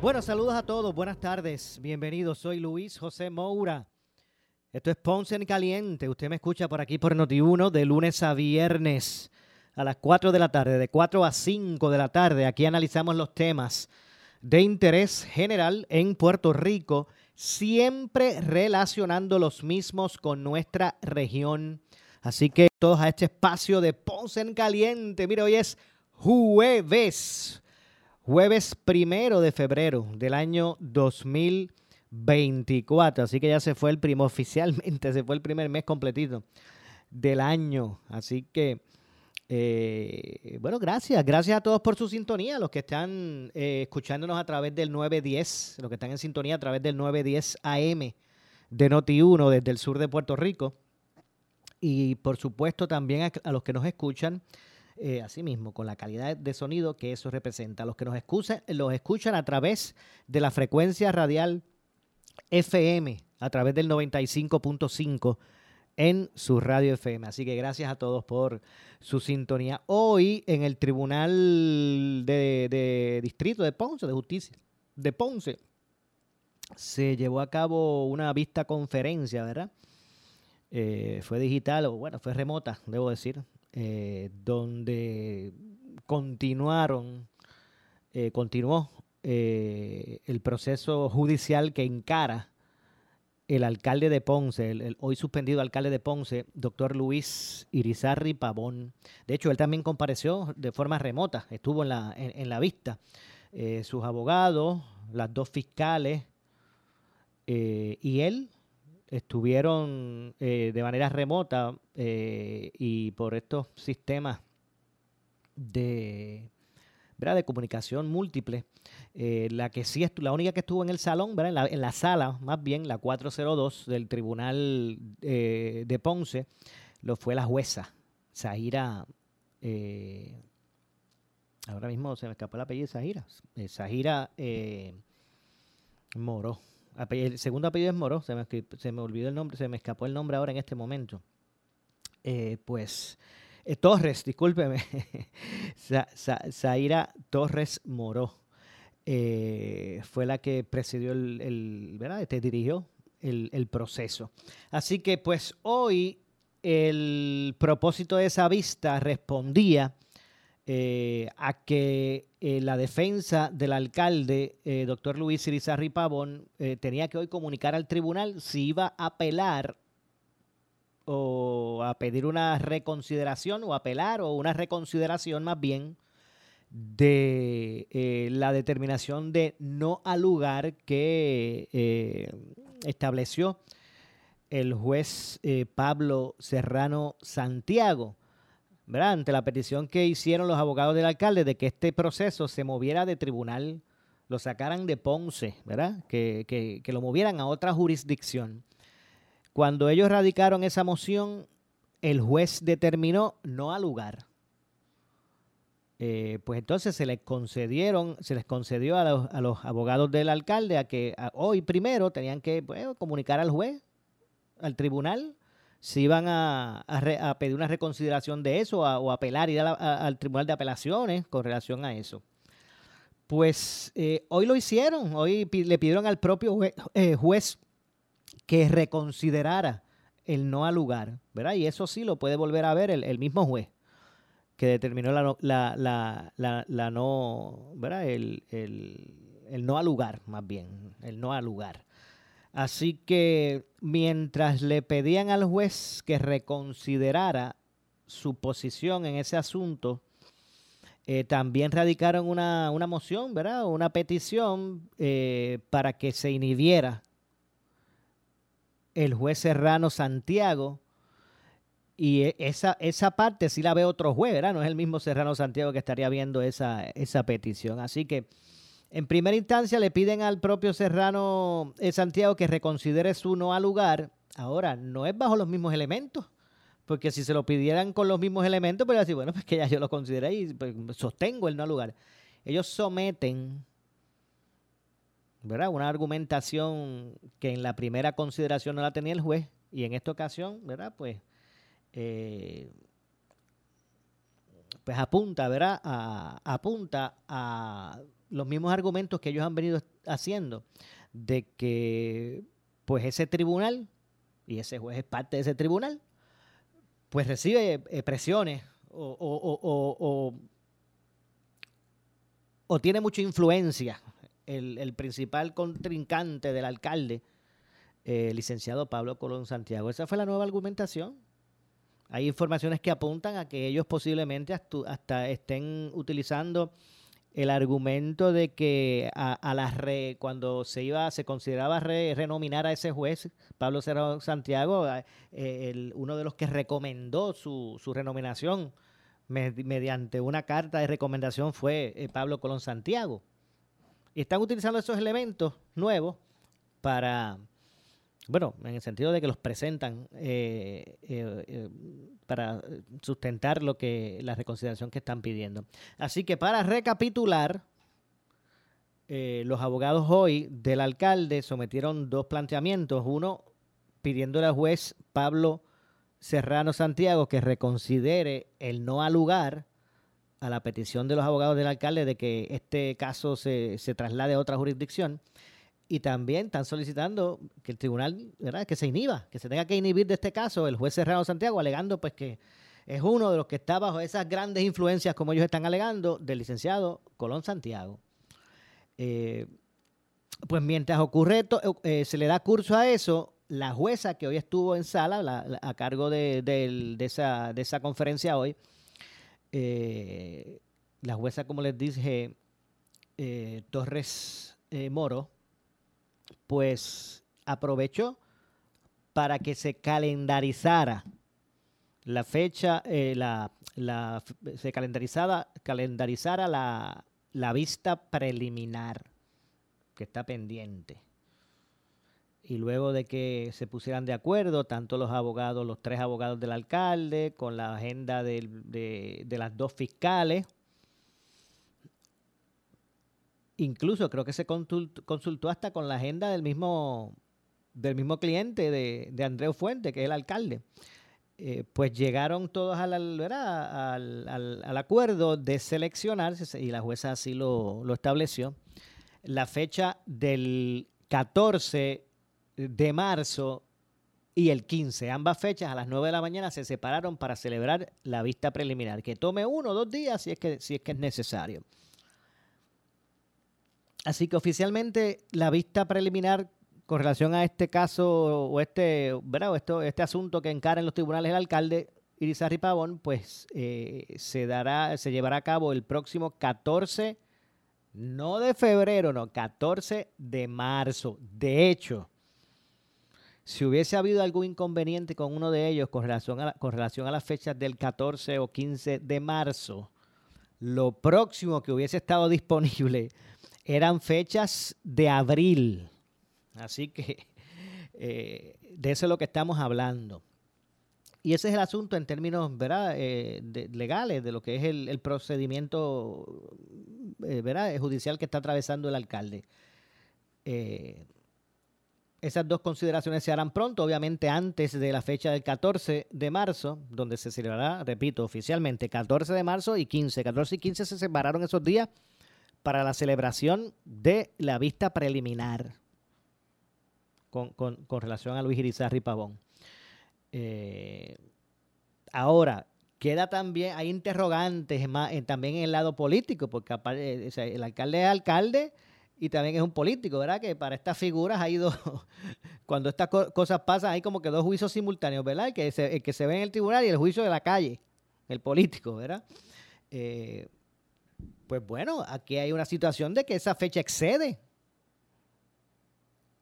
Bueno, saludos a todos, buenas tardes, bienvenidos, soy Luis José Moura. Esto es Ponce en Caliente, usted me escucha por aquí por Noti1 de lunes a viernes a las 4 de la tarde, de 4 a 5 de la tarde. Aquí analizamos los temas de interés general en Puerto Rico, siempre relacionando los mismos con nuestra región. Así que todos a este espacio de Ponce en Caliente. Mira, hoy es jueves jueves primero de febrero del año 2024. Así que ya se fue el primo, oficialmente se fue el primer mes completito del año. Así que, eh, bueno, gracias. Gracias a todos por su sintonía, los que están eh, escuchándonos a través del 910, los que están en sintonía a través del 910 AM de Noti1 desde el sur de Puerto Rico. Y por supuesto también a los que nos escuchan eh, asimismo, con la calidad de sonido que eso representa. Los que nos escuchan, los escuchan a través de la frecuencia radial FM, a través del 95.5 en su radio FM. Así que gracias a todos por su sintonía. Hoy en el Tribunal de, Distrito de Ponce, de Justicia de Ponce, se llevó a cabo una vista conferencia, ¿verdad? Eh, fue digital, o bueno, fue remota, debo decir, eh, donde continuaron, eh, continuó eh, el proceso judicial que encara el alcalde de Ponce, el, hoy suspendido alcalde de Ponce, doctor Luis Irizarri Pavón. De hecho, él también compareció de forma remota, estuvo en la, en, la vista. sus abogados, las dos fiscales y él estuvieron eh, de manera remota eh, y por estos sistemas de, ¿verdad? de comunicación múltiple. Eh, la que sí la única que estuvo en el salón, ¿verdad? En, la, sala, más bien, la 402 del Tribunal de Ponce, lo fue la jueza, Zahira. ahora mismo se me escapó el apellido de Zahira. Zahira Moro el segundo apellido es Moro, se me, se me, olvidó el nombre, se me escapó el nombre ahora en este momento. Eh, pues eh, Torres, discúlpeme, Zaira Torres Moro eh, fue la que presidió el, ¿verdad? Este, dirigió el, el proceso. Así que pues hoy el propósito de esa vista respondía eh, a que eh, la defensa del alcalde, eh, doctor Luis Irizarri Pavón, tenía que hoy comunicar al tribunal si iba a apelar o a pedir una reconsideración o apelar o una reconsideración más bien de la determinación de no al lugar que estableció el juez Pablo Serrano Santiago ante la petición que hicieron los abogados del alcalde de que este proceso se moviera de tribunal, lo sacaran de Ponce, ¿verdad? Que, lo movieran a otra jurisdicción. Cuando ellos radicaron esa moción, el juez determinó no al lugar. Eh, pues entonces se les concedieron, se les concedió a los, abogados del alcalde a que hoy primero tenían que comunicar al juez, al tribunal, si iban a, pedir una reconsideración de eso o apelar, ir al Tribunal de Apelaciones con relación a eso. Pues eh, hoy lo hicieron, hoy le pidieron al propio eh, juez, que reconsiderara el no al lugar, ¿verdad? Y eso sí lo puede volver a ver el, mismo juez que determinó la, la, la, la no, ¿verdad? El, el, el no al lugar, más bien, el no al lugar. Así que mientras le pedían al juez que reconsiderara su posición en ese asunto, eh, también radicaron una, moción, ¿verdad? Una petición eh, para que se inhibiera el juez Serrano Santiago. Y e, esa, esa parte sí la ve otro juez, ¿verdad? No es el mismo Serrano Santiago que estaría viendo esa, esa petición. Así que En primera instancia le piden al propio Serrano eh, Santiago que reconsidere su no al lugar. Ahora, no es bajo los mismos elementos, porque si se lo pidieran con los mismos elementos, pues decir, bueno, pues que ya yo lo consideré y pues, sostengo el no al lugar. Ellos someten ¿verdad? una argumentación que en la primera consideración no la tenía el juez y en esta ocasión, ¿verdad? Pues, eh, pues apunta, ¿verdad? apunta a los mismos argumentos que ellos han venido haciendo de que pues ese tribunal y ese juez es parte de ese tribunal pues recibe eh, presiones o, o, tiene mucha influencia el, principal contrincante del alcalde, el licenciado Pablo Colón Santiago. Esa fue la nueva argumentación. Hay informaciones que apuntan a que ellos posiblemente hasta estén utilizando el argumento de que a, la re, cuando se iba, se consideraba renominar a ese juez, Pablo Cerro Santiago, eh, uno de los que recomendó su, su renominación mediante una carta de recomendación fue eh, Pablo Colón Santiago. Y están utilizando esos elementos nuevos para bueno, en el sentido de que los presentan eh, eh, eh, para sustentar lo que la reconsideración que están pidiendo. Así que para recapitular, los abogados hoy del alcalde sometieron dos planteamientos. Uno, pidiéndole al juez Pablo Serrano Santiago que reconsidere el no al lugar a la petición de los abogados del alcalde de que este caso se, se traslade a otra jurisdicción y también están solicitando que el tribunal, que se inhiba, que se tenga que inhibir de este caso el juez Serrano Santiago, alegando pues que es uno de los que está bajo esas grandes influencias, como ellos están alegando, del licenciado Colón Santiago. Eh, pues mientras ocurre, esto, eh, se le da curso a eso, la jueza que hoy estuvo en sala, a cargo de, esa, de, esa, conferencia hoy, eh, la jueza, como les dije, Torres Moro, pues aprovechó para que se calendarizara la fecha, eh, la, se calendarizada, calendarizara la, la vista preliminar que está pendiente. Y luego de que se pusieran de acuerdo, tanto los abogados, los tres abogados del alcalde, con la agenda de, de las dos fiscales, Incluso creo que se consultó hasta con la agenda del mismo, del mismo cliente de, de Andreu Fuente, que es el alcalde. Eh, pues llegaron todos al, al, acuerdo de seleccionar, y la jueza así lo, lo estableció, la fecha del 14 de marzo y el 15. Ambas fechas a las 9 de la mañana se separaron para celebrar la vista preliminar, que tome uno o dos días si es que, si es, que es necesario. Así que oficialmente la vista preliminar con relación a este caso o este, ¿verdad? esto, este asunto que encara en los tribunales el alcalde Irizarry Pavón, pues eh, se dará, se llevará a cabo el próximo 14, no de febrero, no, 14 de marzo. De hecho, si hubiese habido algún inconveniente con uno de ellos con relación a, con relación a las fechas del 14 o 15 de marzo, lo próximo que hubiese estado disponible eran fechas de abril. Así que eh, de eso es lo que estamos hablando. Y ese es el asunto en términos ¿verdad? Eh, legales de lo que es el, procedimiento eh, ¿verdad? judicial que está atravesando el alcalde. esas dos consideraciones se harán pronto, obviamente antes de la fecha del 14 de marzo, donde se celebrará, repito, oficialmente 14 de marzo y 15. 14 y 15 se separaron esos días para la celebración de la vista preliminar con, relación a Luis Irizarry Pavón. Eh, ahora, queda también, hay interrogantes también en el lado político, porque eh, el alcalde es alcalde y también es un político, ¿verdad? Que para estas figuras ha ido, cuando estas cosas pasan, hay como que dos juicios simultáneos, ¿verdad? El que, se, que se ve en el tribunal y el juicio de la calle, el político, ¿verdad? Eh, pues bueno, aquí hay una situación de que esa fecha excede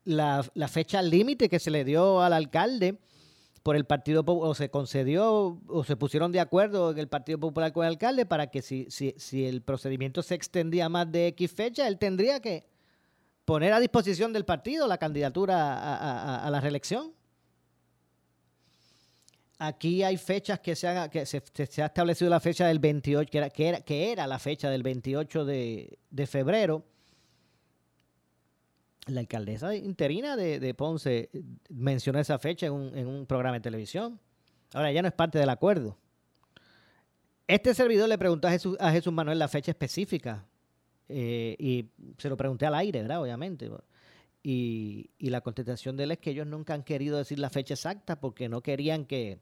la, fecha límite que se le dio al alcalde por el Partido o se concedió o se pusieron de acuerdo en el Partido Popular con el alcalde para que si, si, si el procedimiento se extendía más de X fecha, él tendría que poner a disposición del partido la candidatura a, la reelección. Aquí hay fechas que se, que se, ha establecido la fecha del 28, que era, que era, la fecha del 28 de, febrero. La alcaldesa interina de, Ponce mencionó esa fecha en un, programa de televisión. Ahora ya no es parte del acuerdo. Este servidor le preguntó a Jesús, a Jesús Manuel la fecha específica eh, y se lo pregunté al aire, ¿verdad? Obviamente. Y, la contestación de él es que ellos nunca han querido decir la fecha exacta porque no querían que,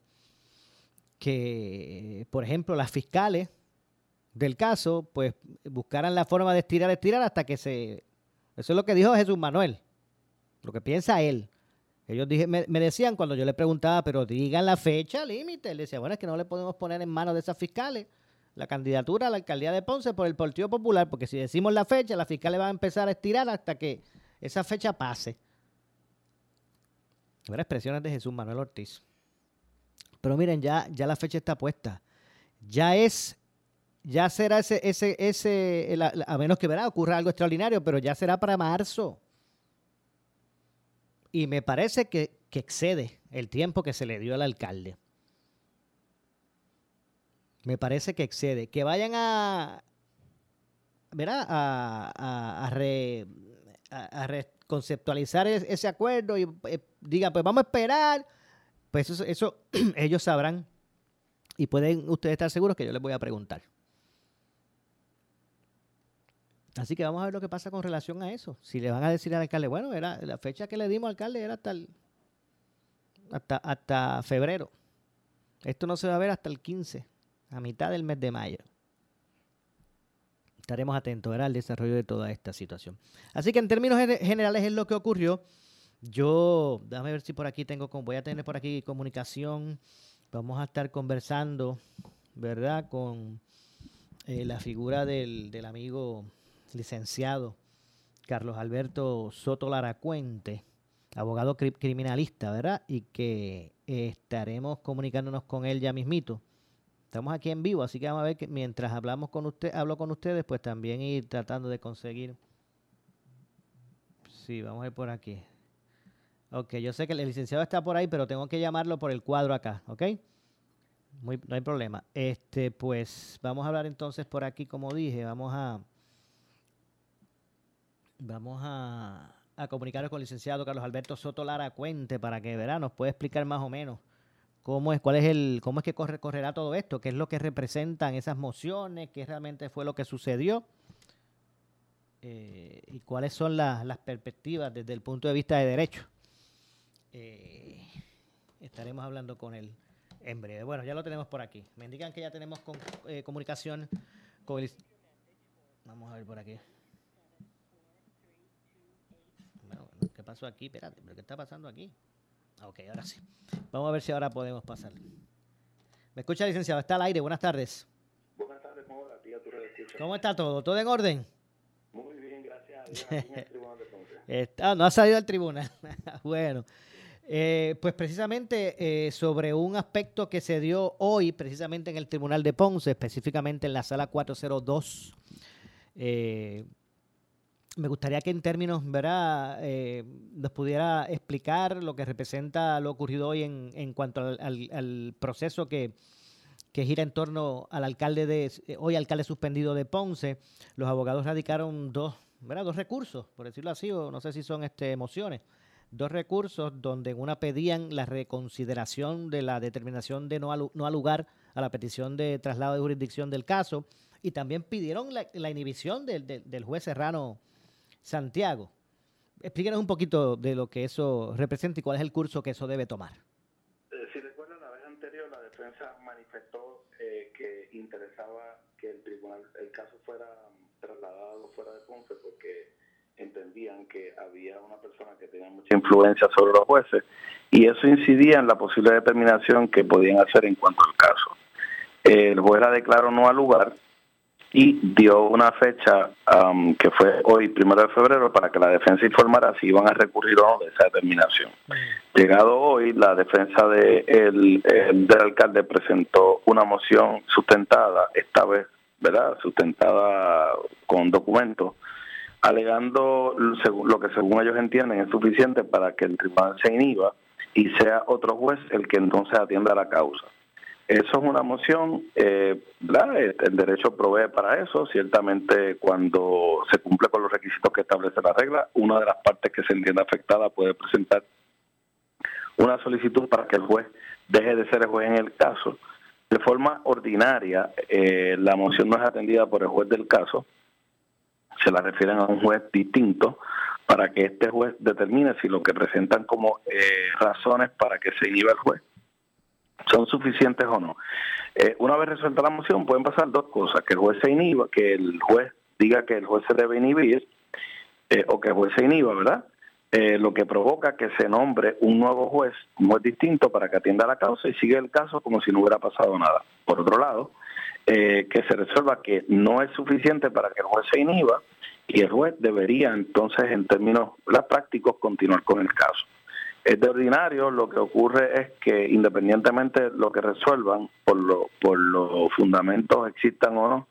que por ejemplo, las fiscales del caso, pues buscaran la forma de estirar, estirar hasta que se... Eso es lo que dijo Jesús Manuel, lo que piensa él. Ellos dije, me, decían cuando yo le preguntaba, pero digan la fecha límite. Él decía, bueno, es que no le podemos poner en manos de esas fiscales la candidatura a la alcaldía de Ponce por el Partido Popular, porque si decimos la fecha, la fiscal le va a empezar a estirar hasta que esa fecha pase. Ver expresiones de Jesús Manuel Ortiz. Pero miren, ya, ya la fecha está puesta. Ya es, ya será ese, ese, ese, a menos que verá, ocurra algo extraordinario, pero ya será para marzo. Y me parece que, que excede el tiempo que se le dio al alcalde me parece que excede. Que vayan a, ¿verdad? A, a, a, reconceptualizar ese acuerdo y eh, digan, pues vamos a esperar. Pues eso, eso ellos sabrán y pueden ustedes estar seguros que yo les voy a preguntar. Así que vamos a ver lo que pasa con relación a eso. Si le van a decir al alcalde, bueno, era la fecha que le dimos al alcalde era hasta, hasta, hasta febrero. Esto no se va a ver hasta el 15 a mitad del mes de mayo. Estaremos atentos al desarrollo de toda esta situación. Así que en términos generales es lo que ocurrió. Yo, déjame ver si por aquí tengo, voy a tener por aquí comunicación. Vamos a estar conversando, ¿verdad? Con eh, la figura del, amigo licenciado Carlos Alberto Soto Laracuente, abogado criminalista, ¿verdad? Y que estaremos comunicándonos con él ya mismito Estamos aquí en vivo, así que vamos a ver que mientras hablamos con usted, hablo con ustedes, pues también ir tratando de conseguir. Sí, vamos a ir por aquí. Ok, yo sé que el licenciado está por ahí, pero tengo que llamarlo por el cuadro acá, ¿ok? No hay problema. Este, pues vamos a hablar entonces por aquí, como dije, vamos a vamos a, comunicarnos con el licenciado Carlos Alberto Soto Lara Cuente para que verá, nos puede explicar más o menos cómo es, cuál es el, cómo es que corre, correrá todo esto, qué es lo que representan esas mociones, qué realmente fue lo que sucedió eh, y cuáles son las perspectivas desde el punto de vista de derecho. Eh, estaremos hablando con él en breve. Bueno, ya lo tenemos por aquí. Me indican que ya tenemos eh, comunicación con el... Vamos a ver por aquí. ¿qué pasó aquí? Espérate, ¿qué está pasando aquí? Ok, ahora sí. Vamos a ver si ahora podemos pasar. ¿Me escucha, licenciado? Está al aire. Buenas tardes. Buenas tardes, ¿cómo está todo? ¿Todo en orden? Muy bien, gracias a Dios. Ah, no ha salido al tribunal. bueno. Eh, pues precisamente eh, sobre un aspecto que se dio hoy, precisamente en el Tribunal de Ponce, específicamente en la sala 402, eh, me gustaría que en términos, ¿verdad?, eh, nos pudiera explicar lo que representa lo ocurrido hoy en, en cuanto al, proceso que, gira en torno al alcalde de, hoy alcalde suspendido de Ponce. Los abogados radicaron dos, ¿verdad?, dos recursos, por decirlo así, o no sé si son este, emociones, dos recursos donde una pedían la reconsideración de la determinación de no, no lugar a la petición de traslado de jurisdicción del caso y también pidieron la, inhibición del, del juez Serrano Santiago. Explíquenos un poquito de lo que eso representa y cuál es el curso que eso debe tomar. Eh, si recuerdan, la vez anterior la defensa manifestó eh, que interesaba que el tribunal, el caso fuera trasladado fuera de Ponce porque entendían que había una persona que tenía mucha influencia sobre los jueces y eso incidía en la posible determinación que podían hacer en cuanto al caso. El juez la declaró no al lugar y dio una fecha um, que fue hoy, primero de febrero, para que la defensa informara si iban a recurrir o no de esa determinación. Llegado hoy, la defensa de el, del alcalde presentó una moción sustentada, esta vez, ¿verdad? Sustentada con documentos, alegando lo que según ellos entienden es suficiente para que el tribunal se inhiba y sea otro juez el que entonces atienda la causa. Eso es una moción, eh, el derecho provee para eso, ciertamente cuando se cumple con los requisitos que establece la regla, una de las partes que se entiende afectada puede presentar una solicitud para que el juez deje de ser el juez en el caso. De forma ordinaria, eh, la moción no es atendida por el juez del caso, se la refieren a un juez distinto para que este juez determine si lo que presentan como eh, razones para que se inhiba el juez son suficientes o no. Eh, una vez resuelta la moción pueden pasar dos cosas, que el juez se inhiba, que el juez diga que el juez se debe inhibir eh, o que el juez se inhiba, ¿verdad? Eh, lo que provoca que se nombre un nuevo juez, un juez distinto para que atienda la causa y siga el caso como si no hubiera pasado nada. Por otro lado, que se resuelva que no es suficiente para que el juez se inhiba y el juez debería entonces en términos prácticos continuar con el caso. Es de ordinario, lo que ocurre es que independientemente de lo que resuelvan, por, lo, por los fundamentos existan o no,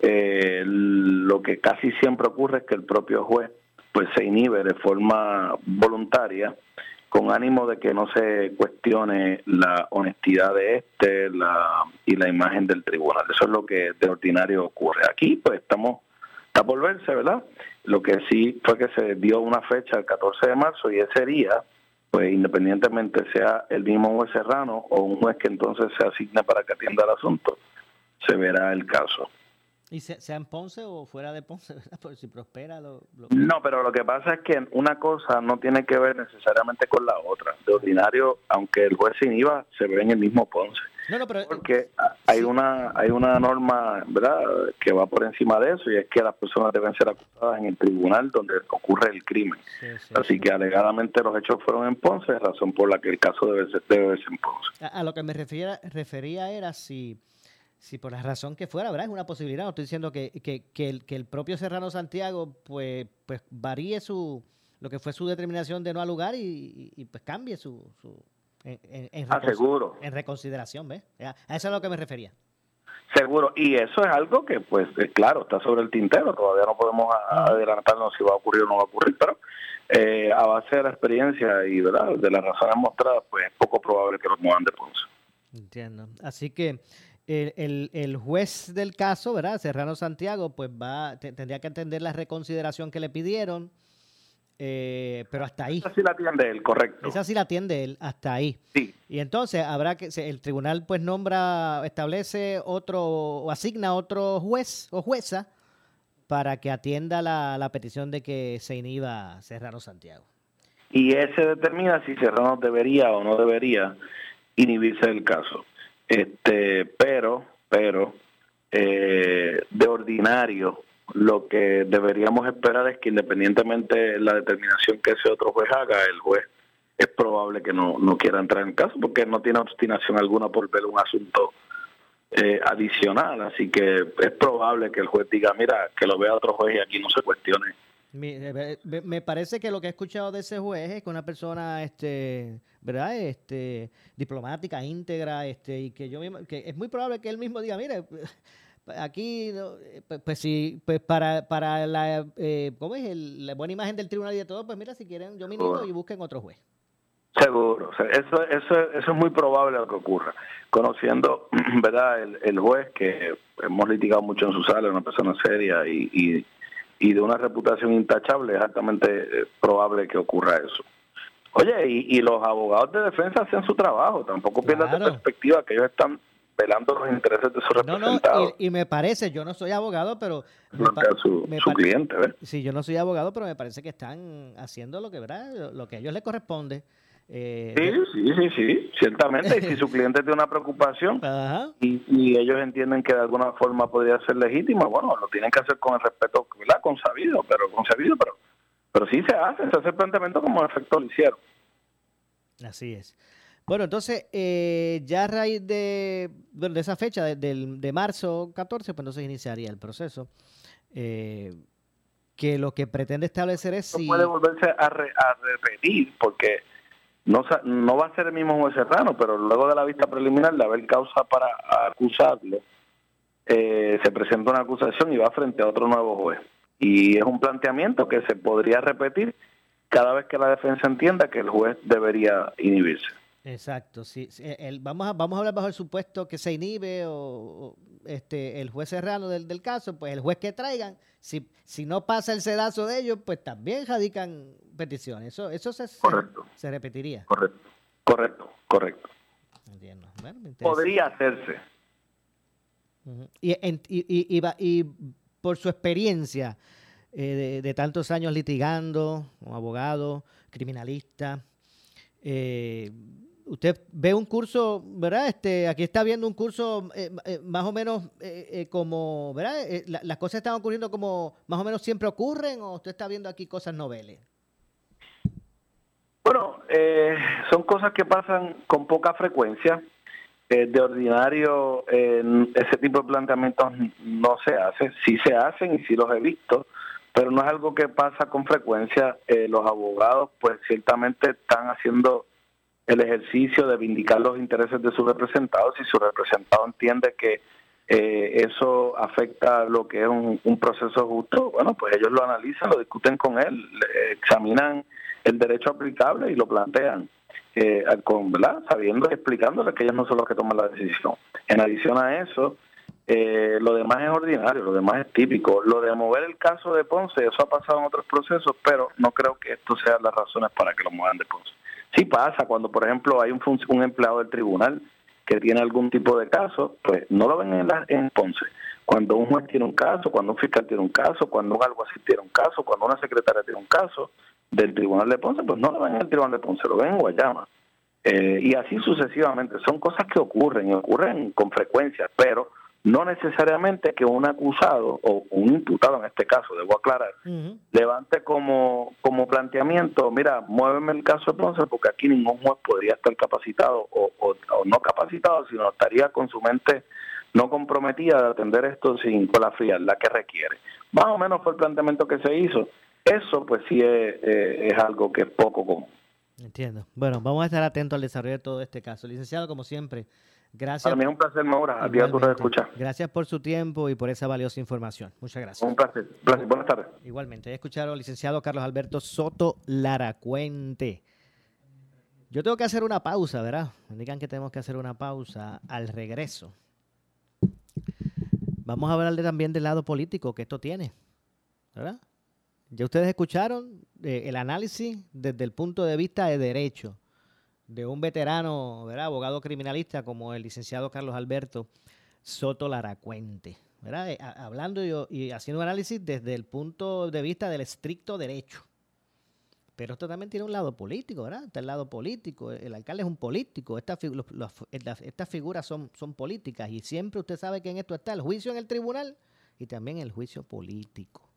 eh, lo que casi siempre ocurre es que el propio juez pues se inhibe de forma voluntaria con ánimo de que no se cuestione la honestidad de este la, y la imagen del tribunal. Eso es lo que de ordinario ocurre. Aquí pues estamos, está por verse, ¿verdad? Lo que sí fue que se dio una fecha el 14 de marzo y ese día pues independientemente sea el mismo juez serrano o un juez que entonces se asigne para que atienda el asunto, se verá el caso. ¿Y sea en Ponce o fuera de Ponce, Por si prospera. Lo, No, pero lo que pasa es que una cosa no tiene que ver necesariamente con la otra. De ordinario, aunque el juez se inhiba, se ve en el mismo Ponce. No, no, pero, porque hay una hay una norma verdad que va por encima de eso y es que las personas deben ser acusadas en el tribunal donde ocurre el crimen así que alegadamente los hechos fueron en Ponce razón por la que el caso debe ser, debe ser en Ponce a, lo que me refería refería era si si por la razón que fuera, ¿verdad? Es una posibilidad. No estoy diciendo que, que, que, el, que el propio Serrano Santiago pues, pues varíe su lo que fue su determinación de no al lugar y, y, pues cambie su, su en, en, ah, en reconsideración, ¿ves? A eso es a lo que me refería. Seguro, y eso es algo que, pues, eh, claro, está sobre el tintero, todavía no podemos adelantarnos si va a ocurrir o no va a ocurrir, pero eh, a base de la experiencia y ¿verdad? de las razones mostradas, pues es poco probable que lo muevan de Ponce. Entiendo. Así que el, el, el, juez del caso, ¿verdad? Serrano Santiago, pues va, tendría que entender la reconsideración que le pidieron eh, pero hasta ahí. Esa sí la atiende él, correcto. Esa sí la atiende él, hasta ahí. Sí. Y entonces habrá que, el tribunal pues nombra, establece otro, o asigna otro juez o jueza para que atienda la, la petición de que se inhiba Serrano Santiago. Y ese determina si Serrano debería o no debería inhibirse del caso. Este, pero, pero, eh, de ordinario, lo que deberíamos esperar es que independientemente de la determinación que ese otro juez haga, el juez es probable que no, no quiera entrar en caso porque no tiene obstinación alguna por ver un asunto eh, adicional. Así que es probable que el juez diga, mira, que lo vea otro juez y aquí no se cuestione. Me, me parece que lo que he escuchado de ese juez es que una persona, este, ¿verdad? Este, diplomática, íntegra, este, y que yo que es muy probable que él mismo diga, mire, aquí, eh, pues, pues, sí, pues para, para la, eh, ¿cómo es? la buena imagen del tribunal y de todo, pues mira, si quieren, yo ministro y busquen otro juez. Seguro, eso, eso, eso es muy probable lo que ocurra. Conociendo, ¿verdad? El, juez, que hemos litigado mucho en su sala, una persona seria y, y, y de una reputación intachable, es altamente eh, probable que ocurra eso. Oye, y, y los abogados de defensa hacen su trabajo, tampoco pierdan de perspectiva que ellos están velando los intereses de su representado. No, y, me parece, yo no soy abogado, pero... su, cliente, ¿ves? Sí, yo no soy abogado, pero me parece que están haciendo lo que, ¿verdad? Lo que a ellos les corresponde. Eh, sí, sí, sí, sí, ciertamente. y si su cliente tiene una preocupación Y, y, ellos entienden que de alguna forma podría ser legítima, bueno, lo tienen que hacer con el respeto, ¿verdad? Consabido, pero consabido, pero, pero sí se hace, se hace el planteamiento como en efecto lo hicieron. Así es. Bueno, entonces, eh, ya a raíz de, de esa fecha, de, de, marzo 14, pues entonces iniciaría el proceso. Eh, que lo que pretende establecer es si... puede volverse a, repetir, porque no, no va a ser el mismo juez Serrano, pero luego de la vista preliminar, de haber causa para acusarlo, eh, se presenta una acusación y va frente a otro nuevo juez. Y es un planteamiento que se podría repetir cada vez que la defensa entienda que el juez debería inhibirse. Exacto, sí. El, vamos, a, vamos a hablar bajo el supuesto que se inhibe o, este, el juez serrano del, del, caso, pues el juez que traigan, si, si no pasa el sedazo de ellos, pues también radican peticiones. Eso, eso se, se, repetiría. Correcto, correcto, correcto. Entiendo. Podría hacerse. y, y, y, y, por su experiencia eh, de, tantos años litigando, como abogado, criminalista, eh, usted ve un curso, ¿verdad? Este, aquí está viendo un curso eh, eh, más o menos como, ¿verdad? las cosas están ocurriendo como más o menos siempre ocurren o usted está viendo aquí cosas noveles. Bueno, son cosas que pasan con poca frecuencia. De ordinario, ese tipo de planteamientos no se hace. Sí se hacen y sí los he visto, pero no es algo que pasa con frecuencia. los abogados, pues ciertamente están haciendo el ejercicio de vindicar los intereses de sus representados si su representado entiende que eh, eso afecta lo que es un, proceso justo, bueno, pues ellos lo analizan, lo discuten con él, examinan el derecho aplicable y lo plantean, eh, con, ¿verdad? sabiendo y explicándole que ellos no son los que toman la decisión. En adición a eso, eh, lo demás es ordinario, lo demás es típico. Lo de mover el caso de Ponce, eso ha pasado en otros procesos, pero no creo que esto sea las razones para que lo muevan de Ponce. Sí pasa cuando, por ejemplo, hay un, un empleado del tribunal que tiene algún tipo de caso, pues no lo ven en, la, en Ponce. Cuando un juez tiene un caso, cuando un fiscal tiene un caso, cuando un alguacil tiene un caso, cuando una secretaria tiene un caso del tribunal de Ponce, pues no lo ven en el tribunal de Ponce, lo ven en Guayama. Eh, y así sucesivamente. Son cosas que ocurren y ocurren con frecuencia, pero no necesariamente que un acusado o un imputado en este caso, debo aclarar, levante como, como planteamiento, mira, muéveme el caso entonces porque aquí ningún juez podría estar capacitado o, no capacitado, sino estaría con su mente no comprometida de atender esto sin con la frialdad que requiere. Más o menos fue el planteamiento que se hizo. Eso pues sí es, eh, es algo que es poco común. Entiendo. Bueno, vamos a estar atentos al desarrollo de todo este caso. Licenciado, como siempre, Gracias. Para mí es un placer, Maura. A ti a tu escuchar. Gracias por su tiempo y por esa valiosa información. Muchas gracias. Un placer. Buenas tardes. Igualmente. He escuchado al licenciado Carlos Alberto Soto Laracuente. Yo tengo que hacer una pausa, ¿verdad? Me indican que tenemos que hacer una pausa al regreso. Vamos a hablarle también del lado político que esto tiene, ¿verdad? Ya ustedes escucharon eh, el análisis desde el punto de vista de derecho de un veterano, ¿verdad? abogado criminalista como el licenciado Carlos Alberto Soto Laracuente, ¿verdad? Eh, hablando y haciendo un análisis desde el punto de vista del estricto derecho. Pero esto también tiene un lado político, ¿verdad? Está el lado político. El alcalde es un político. Estas, figuras son, son políticas. Y siempre usted sabe que en esto está el juicio en el tribunal y también el juicio político.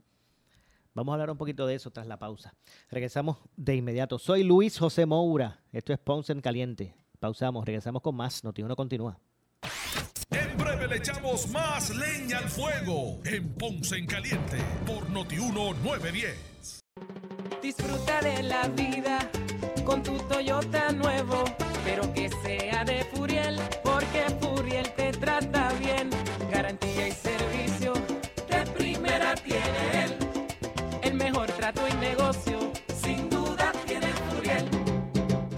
Vamos a hablar un poquito de eso tras la pausa. Regresamos de inmediato. Soy Luis José Moura. Esto es Ponce en Caliente. Pausamos, regresamos con más. Noti1 continúa. En breve le echamos más leña al fuego en Ponce en Caliente por Noti1 910. Disfruta de la vida con tu Toyota nuevo, pero que sea de Furiel, porque Furiel te trata bien.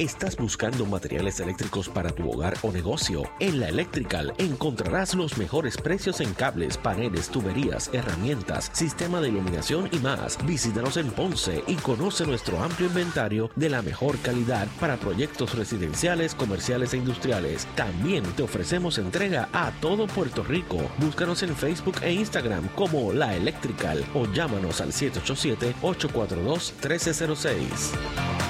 ¿Estás buscando materiales eléctricos para tu hogar o negocio? En la Electrical encontrarás los mejores precios en cables, paneles, tuberías, herramientas, sistema de iluminación y más. Visítanos en Ponce y conoce nuestro amplio inventario de la mejor calidad para proyectos residenciales, comerciales e industriales. También te ofrecemos entrega a todo Puerto Rico. Búscanos en Facebook e Instagram como La Electrical o llámanos al 787 842 1306.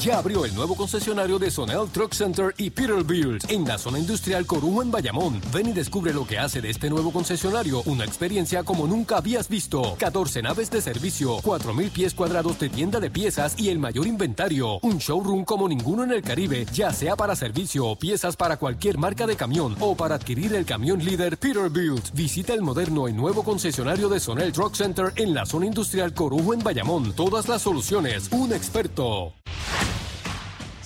Ya abrió el nuevo concesionario de Sonel Truck Center y Peterbilt en la zona industrial Corujo en Bayamón. Ven y descubre lo que hace de este nuevo concesionario una experiencia como nunca habías visto. 14 naves de servicio, 4.000 pies cuadrados de tienda de piezas y el mayor inventario. Un showroom como ninguno en el Caribe, ya sea para servicio o piezas para cualquier marca de camión o para adquirir el camión líder Peterbilt. Visita el moderno y nuevo concesionario de Sonel Truck Center en la zona industrial Corujo en Bayamón. Todas las soluciones, un experto.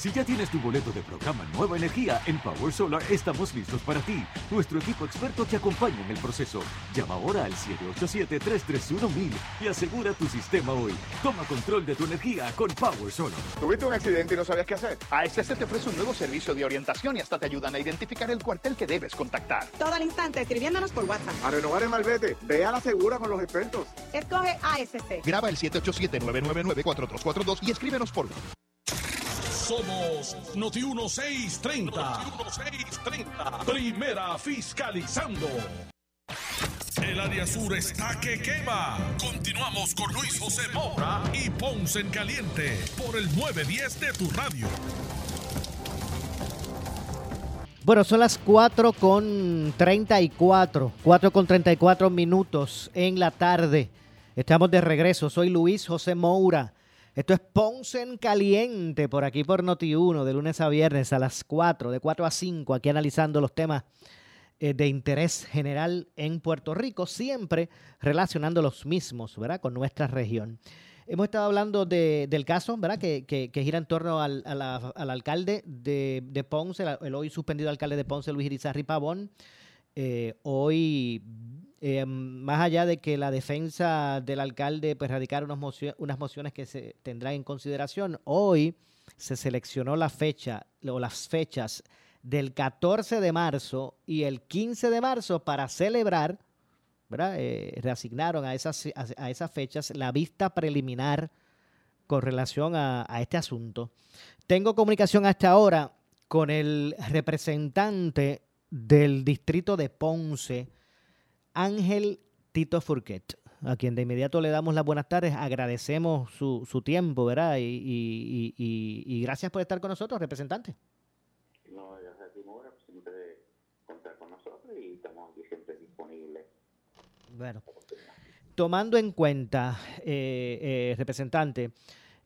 Si ya tienes tu boleto de programa Nueva Energía, en Power Solar estamos listos para ti. Nuestro equipo experto te acompaña en el proceso. Llama ahora al 787-331-1000 y asegura tu sistema hoy. Toma control de tu energía con Power Solar. ¿Tuviste un accidente y no sabías qué hacer? ASC te ofrece un nuevo servicio de orientación y hasta te ayudan a identificar el cuartel que debes contactar. Todo al instante, escribiéndonos por WhatsApp. A renovar el malvete, ve a la segura con los expertos. Escoge ASC. Graba el 787-999-4242 y escríbenos por somos Noti 1630. Noti 1630. Primera fiscalizando. El área sur está que quema. Continuamos con Luis José Moura y Ponce en Caliente por el 910 de tu radio. Bueno, son las 4 con 34, 4 con 34 minutos en la tarde. Estamos de regreso. Soy Luis José Moura esto es Ponce en Caliente por aquí por Noti1 de lunes a viernes a las 4, de 4 a 5, aquí analizando los temas eh, de interés general en Puerto Rico, siempre relacionando los mismos, ¿verdad? Con nuestra región. Hemos estado hablando del caso, ¿verdad? Que, que, gira en torno al, alcalde de, Ponce, el, hoy suspendido alcalde de Ponce, Luis Irizarri Pavón. Eh, hoy eh, más allá de que la defensa del alcalde pues radicar unas, unas mociones que se tendrán en consideración, hoy se seleccionó la fecha o las fechas del 14 de marzo y el 15 de marzo para celebrar, ¿verdad? Eh, reasignaron a esas, a, esas fechas la vista preliminar con relación a, a este asunto. Tengo comunicación hasta ahora con el representante del distrito de Ponce, Ángel Tito Furquet, a quien de inmediato le damos las buenas tardes, agradecemos su, su tiempo, ¿verdad? Y, y, gracias por estar con nosotros, representante. No, gracias a ti, siempre contar con nosotros y estamos aquí siempre disponibles. Bueno, tomando en cuenta, eh, eh, representante,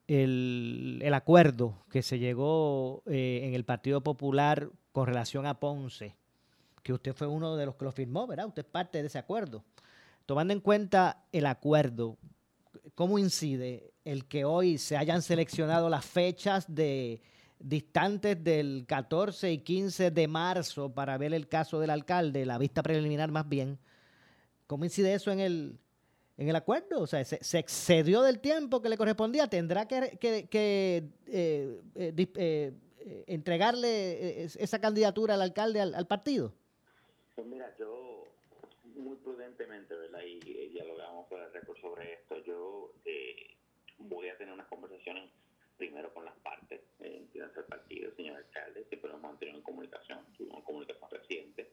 el, el, acuerdo que se llegó eh, en el Partido Popular con relación a Ponce, que usted fue uno de los que lo firmó, ¿verdad? Usted es parte de ese acuerdo. Tomando en cuenta el acuerdo, ¿cómo incide el que hoy se hayan seleccionado las fechas de distantes del 14 y 15 de marzo para ver el caso del alcalde, la vista preliminar más bien? ¿Cómo incide eso en el, en el acuerdo? O sea, se, excedió del tiempo que le correspondía. ¿Tendrá que, que, eh, eh, eh, entregarle esa candidatura al alcalde al partido? Pues mira, yo muy prudentemente, ¿verdad? Y, y dialogamos por el récord sobre esto. Yo eh, voy a tener unas conversaciones primero con las partes, eh, del partido, señor alcalde, siempre nos mantenido en comunicación, tuvimos comunicación reciente,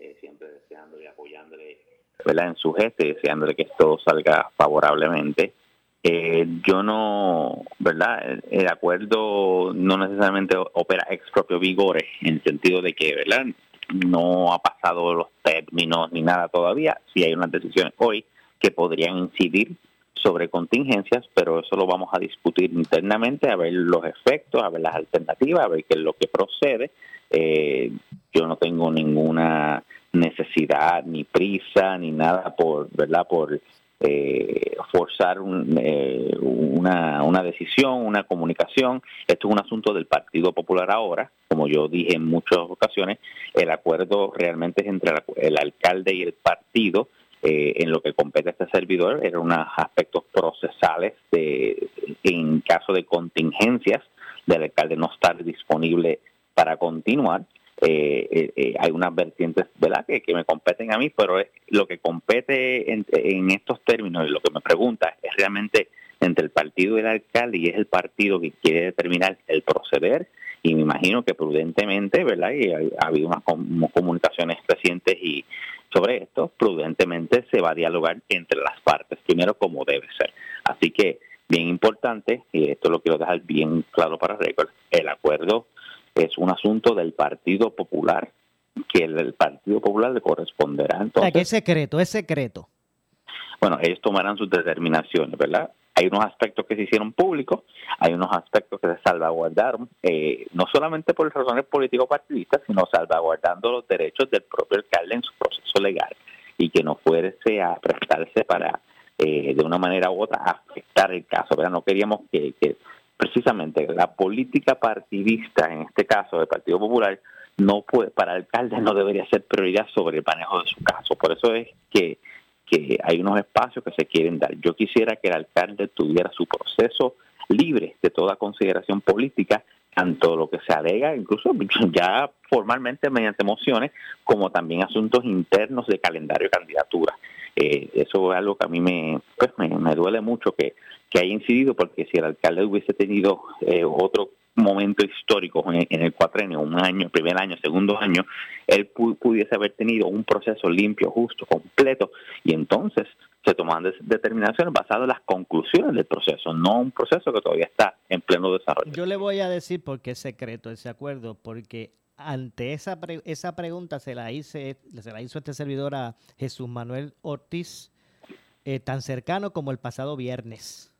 eh, siempre deseándole apoyándole ¿verdad? en su gesto y deseándole que esto salga favorablemente. Eh, yo no, ¿verdad? El, acuerdo no necesariamente opera ex propio vigores, en el sentido de que, ¿verdad? No ha pasado los términos ni nada todavía. Sí hay unas decisiones hoy que podrían incidir sobre contingencias, pero eso lo vamos a discutir internamente, a ver los efectos, a ver las alternativas, a ver qué es lo que procede. Eh, yo no tengo ninguna necesidad, ni prisa, ni nada por, ¿verdad? Por eh, forzar eh, una, una decisión, una comunicación. Esto es un asunto del Partido Popular ahora, como yo dije en muchas ocasiones, el acuerdo realmente es entre el alcalde y el partido. eh, en lo que compete a este servidor eran unos aspectos procesales de, en caso de contingencias del alcalde no estar disponible para continuar. Eh, eh, eh, hay unas vertientes ¿verdad? Que, que me competen a mí, pero es- lo que compete en, estos términos y lo que me pregunta es realmente entre el partido y el alcalde y es el partido que quiere determinar el proceder y me imagino que prudentemente, ¿verdad? Y ha, ha habido unas com- comunicaciones recientes y sobre esto, prudentemente se va a dialogar entre las partes, primero como debe ser. Así que, bien importante, y esto lo quiero dejar bien claro para récord, el acuerdo es un asunto del Partido Popular, que el, el Partido Popular le corresponderá O sea, entonces que es secreto, es secreto. bueno, ellos tomarán sus determinaciones, ¿verdad? Hay unos aspectos que se hicieron públicos, hay unos aspectos que se salvaguardaron, eh, no solamente por razones político-partidistas, sino salvaguardando los derechos del propio alcalde en su proceso legal y que no fuese a prestarse para, eh, de una manera u otra, afectar el caso, ¿verdad? No queríamos que, que precisamente la política partidista, en este caso del Partido Popular, no puede, para el alcalde no debería ser prioridad sobre el manejo de su caso. Por eso es que que hay unos espacios que se quieren dar. Yo quisiera que el alcalde tuviera su proceso libre de toda consideración política, tanto lo que se alega, incluso ya formalmente mediante mociones, como también asuntos internos de calendario de candidatura. Eh, eso es algo que a mí me, pues me, me duele mucho que, que haya incidido, porque si el alcalde hubiese tenido eh, otro momento histórico en, en el cuatrenio, un año, primer año, segundo año, él pu- pudiese haber tenido un proceso limpio, justo, completo, y entonces se toman determinaciones basadas en las conclusiones del proceso, no un proceso que todavía está en pleno desarrollo. Yo le voy a decir por qué es secreto ese acuerdo, porque ante esa, pre- esa pregunta se la, hice, se la hizo este servidor a Jesús Manuel Ortiz, eh, tan cercano como el pasado viernes.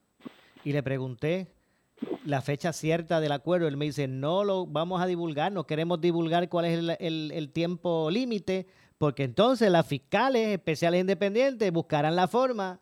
Y le pregunté la fecha cierta del acuerdo. Él me dice, no lo vamos a divulgar, no queremos divulgar cuál es el, tiempo límite, porque entonces las fiscales especiales independientes buscarán la forma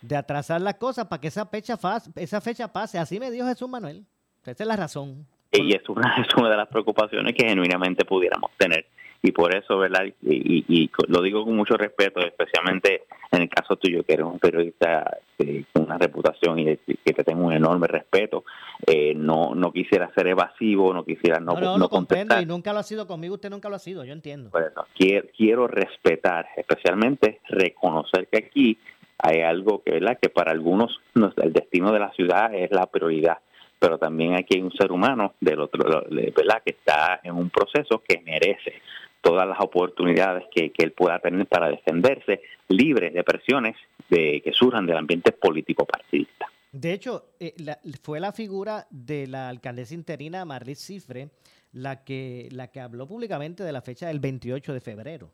de atrasar las cosas para que esa fecha, esa fecha pase. Así me dijo Jesús Manuel. Esa es la razón. Y es es una de las preocupaciones que genuinamente pudiéramos tener. Y por eso, ¿verdad? Y, y- lo digo con mucho respeto, especialmente en el caso tuyo, que eres un periodista eh, con una reputación y que te tengo un enorme respeto. Eh, no no quisiera ser evasivo, no quisiera no, No, no, comprendo y nunca lo ha sido conmigo, usted nunca lo ha sido, yo entiendo. Eso, quiero, quiero respetar, especialmente reconocer que aquí hay algo que, ¿verdad? que para algunos no- el destino de la ciudad es la prioridad, pero también aquí hay un ser humano del otro, ¿verdad? que está en un proceso que merece todas las oportunidades que, que él pueda tener para defenderse, libre de presiones de, que surjan del ambiente político partidista. De hecho, eh, la- fue la figura de la alcaldesa interina Marlis Cifre la que, la que habló públicamente de la fecha del 28 de febrero.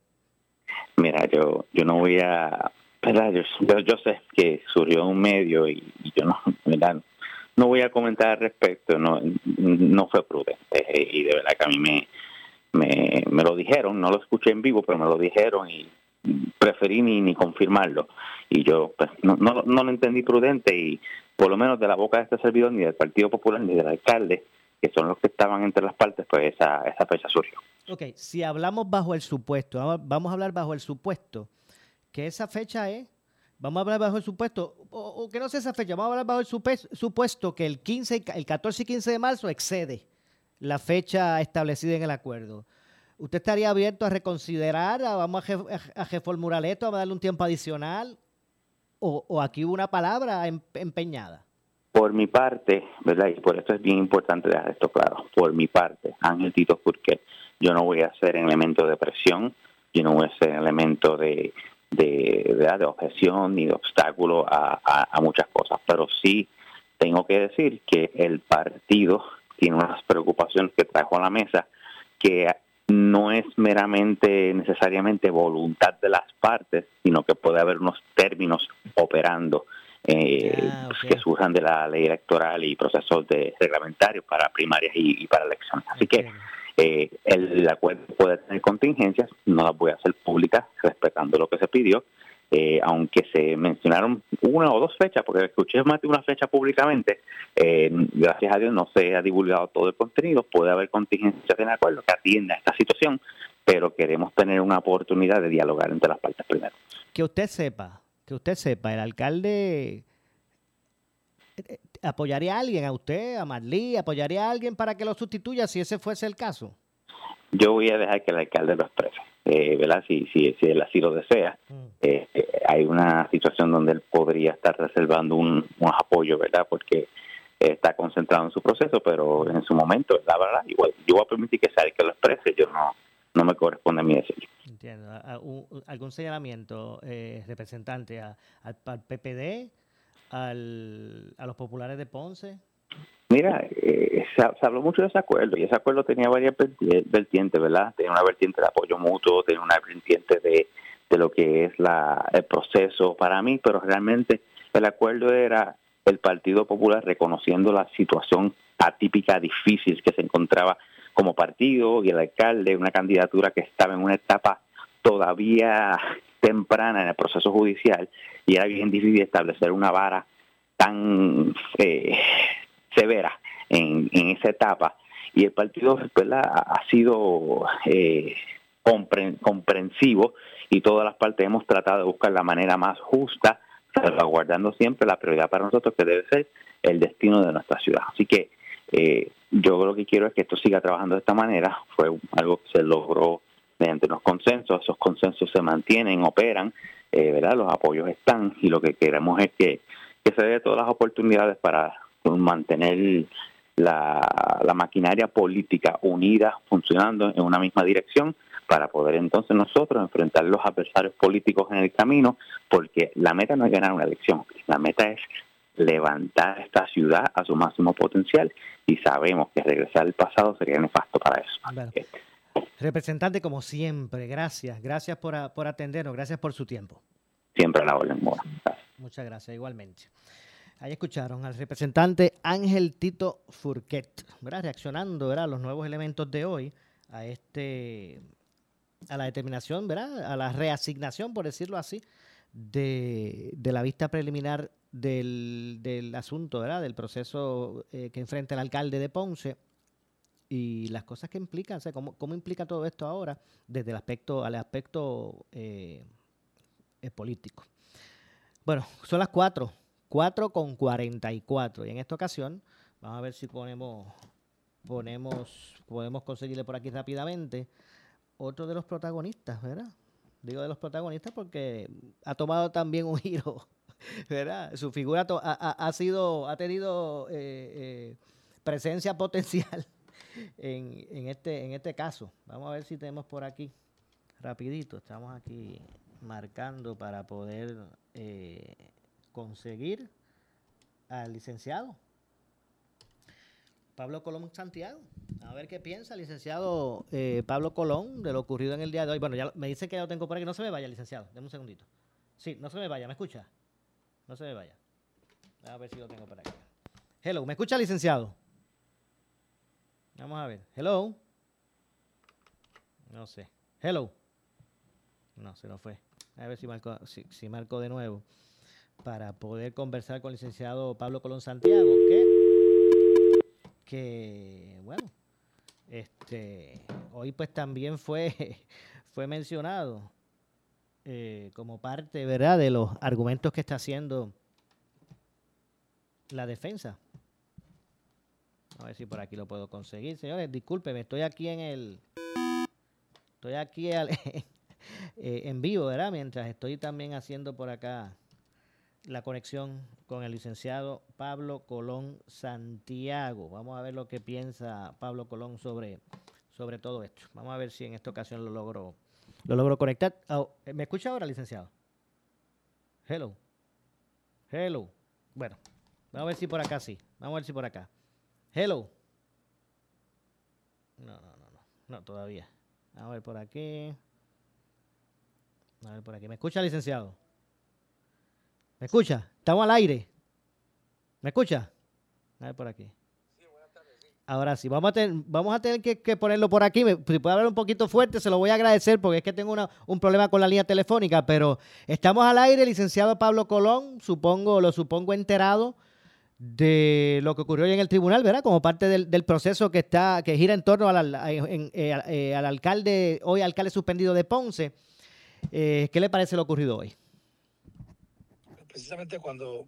Mira, yo yo no voy a, ¿verdad? Yo, yo, sé que surgió un medio y, y yo no, ¿verdad? no voy a comentar al respecto, no, no fue prudente eh, y de verdad que a mí me, me, me lo dijeron, no lo escuché en vivo, pero me lo dijeron y preferí ni, ni confirmarlo y yo pues, no, no, no lo entendí prudente y por lo menos de la boca de este servidor ni del Partido Popular ni del alcalde que son los que estaban entre las partes pues esa, esa fecha surgió. Ok, si hablamos bajo el supuesto, vamos- a hablar bajo el supuesto que esa fecha es, vamos a hablar bajo el supuesto, o, que no sea esa fecha, vamos a hablar bajo el supuesto que el 15, y ca- el 14 y 15 de marzo excede la fecha establecida en el acuerdo. ¿Usted estaría abierto a reconsiderar, a, vamos a, reformular esto, a darle un tiempo adicional? ¿O, o aquí hubo una palabra em- empeñada? Por mi parte, ¿verdad? Y por eso es bien importante dejar esto claro. Por mi parte, Ángel Tito porque yo no voy a ser elemento de presión, yo no voy a ser elemento de, de, de objeción ni de obstáculo a- a muchas cosas. Pero sí tengo que decir que el partido tiene unas preocupaciones que trajo a la mesa que no es meramente necesariamente voluntad de las partes, sino que puede haber unos términos operando eh, que surjan de la ley electoral y procesos de reglamentarios para primarias y, y para elecciones. Así que eh, el, el acuerdo puede tener contingencias, no las voy a hacer públicas respetando lo que se pidió, eh, aunque se mencionaron una o dos fechas, porque escuché más de una fecha públicamente, eh, gracias a Dios no se ha divulgado todo el contenido, puede haber contingencias en acuerdo que atienda esta situación, pero queremos tener una oportunidad de dialogar entre las partes primero. Que usted sepa, que usted sepa, el alcalde eh, apoyaría a alguien, a usted, a Marlí, apoyaría a alguien para que lo sustituya si ese fuese el caso. Yo voy a dejar que el alcalde lo exprese, eh, ¿verdad? Si, si, si él así lo desea. Eh, eh, hay una situación donde él podría estar reservando un, un apoyo, ¿verdad? Porque está concentrado en su proceso, pero en su momento, la verdad, igual, yo voy a permitir que sea el que lo exprese, yo no, no me corresponde a mí decirlo. Entiendo. ¿A- a- un- ¿Algún señalamiento, eh, representante, a- al, al PPD, al, a los populares de Ponce? Mira, eh, se, habló mucho de ese acuerdo y ese acuerdo tenía varias verti- vertientes, ¿verdad? Tenía una vertiente de apoyo mutuo, tenía una vertiente de, de lo que es la, el proceso para mí, pero realmente el acuerdo era el Partido Popular reconociendo la situación atípica, difícil que se encontraba como partido y el alcalde, una candidatura que estaba en una etapa todavía temprana en el proceso judicial y era bien difícil establecer una vara tan eh, severa en, en esa etapa. Y el partido ¿verdad? ha sido eh, compren- comprensivo y todas las partes hemos tratado de buscar la manera más justa salvaguardando siempre la prioridad para nosotros que debe ser el destino de nuestra ciudad. Así que eh, yo lo que quiero es que esto siga trabajando de esta manera. Fue algo que se logró mediante unos consensos. Esos consensos se mantienen operan eh, verdad los apoyos están y lo que queremos es que que se dé todas las oportunidades para mantener la, la maquinaria política unida, funcionando en una misma dirección, para poder entonces nosotros enfrentar los adversarios políticos en el camino, porque la meta no es ganar una elección, la meta es levantar esta ciudad a su máximo potencial y sabemos que regresar al pasado sería nefasto para eso. Bueno, representante, como siempre, gracias. Gracias por, por atendernos, gracias por su tiempo. Siempre a la orden. Muchas gracias, igualmente. Ahí escucharon al representante Ángel Tito Furquet, ¿verdad? reaccionando a los nuevos elementos de hoy, a este a la determinación, ¿verdad? a la reasignación, por decirlo así, de, la vista preliminar del, asunto, ¿verdad? del proceso eh, que enfrenta el alcalde de Ponce y las cosas que implican, cómo, cómo implica todo esto ahora desde el aspecto, al aspecto eh, eh, político. Bueno, son las 4, 4 con 44. Y en esta ocasión, vamos a ver si ponemos, ponemos, podemos conseguirle por aquí rápidamente otro de los protagonistas, ¿verdad? Digo de los protagonistas porque ha tomado también un giro, ¿verdad? Su figura ha, sido, ha tenido eh, eh, presencia potencial en, en este, en este caso. Vamos a ver si tenemos por aquí, rapidito, estamos aquí marcando para poder eh, conseguir al licenciado Pablo Colón Santiago. A ver qué piensa licenciado eh, Pablo Colón de lo ocurrido en el día de hoy. Bueno, ya me dice que ya lo tengo por aquí. No se me vaya, licenciado. Deme un segundito. Sí, no se me vaya. ¿Me escucha? No se me vaya. A ver si lo tengo por aquí. Hello, ¿me escucha, licenciado? Vamos a ver. Hello. No sé. Hello. No, se nos fue. A ver si marco, si, si marco de nuevo. Para poder conversar con el licenciado Pablo Colón Santiago, que, bueno, este, hoy pues también fue, fue mencionado eh, como parte, ¿verdad?, de los argumentos que está haciendo la defensa. A ver si por aquí lo puedo conseguir. Señores, discúlpeme, estoy aquí en el... Estoy aquí al- eh, en vivo, ¿verdad? Mientras estoy también haciendo por acá la conexión con el licenciado Pablo Colón Santiago. Vamos a ver lo que piensa Pablo Colón sobre, sobre todo esto. Vamos a ver si en esta ocasión lo logro, lo logro conectar. Oh, ¿Me escucha ahora, licenciado? Hello. Hello. Bueno, vamos a ver si por acá sí. Vamos a ver si por acá. Hello. No, no, no, no. No, todavía. A ver por aquí. A ver por aquí. ¿Me escucha, licenciado? ¿Me escucha? Estamos al aire. ¿Me escucha? A ver por aquí. Ahora sí, vamos a tener, vamos a tener que, ponerlo por aquí. Si puede hablar un poquito fuerte, se lo voy a agradecer porque es que tengo un problema con la línea telefónica. Pero estamos al aire, licenciado Pablo Colón, supongo, lo supongo enterado de lo que ocurrió hoy en el tribunal, ¿verdad? Como parte del, proceso que está que gira en torno eh, eh, al alcalde, hoy alcalde suspendido de Ponce. Eh, ¿Qué le parece lo ocurrido hoy? Precisamente cuando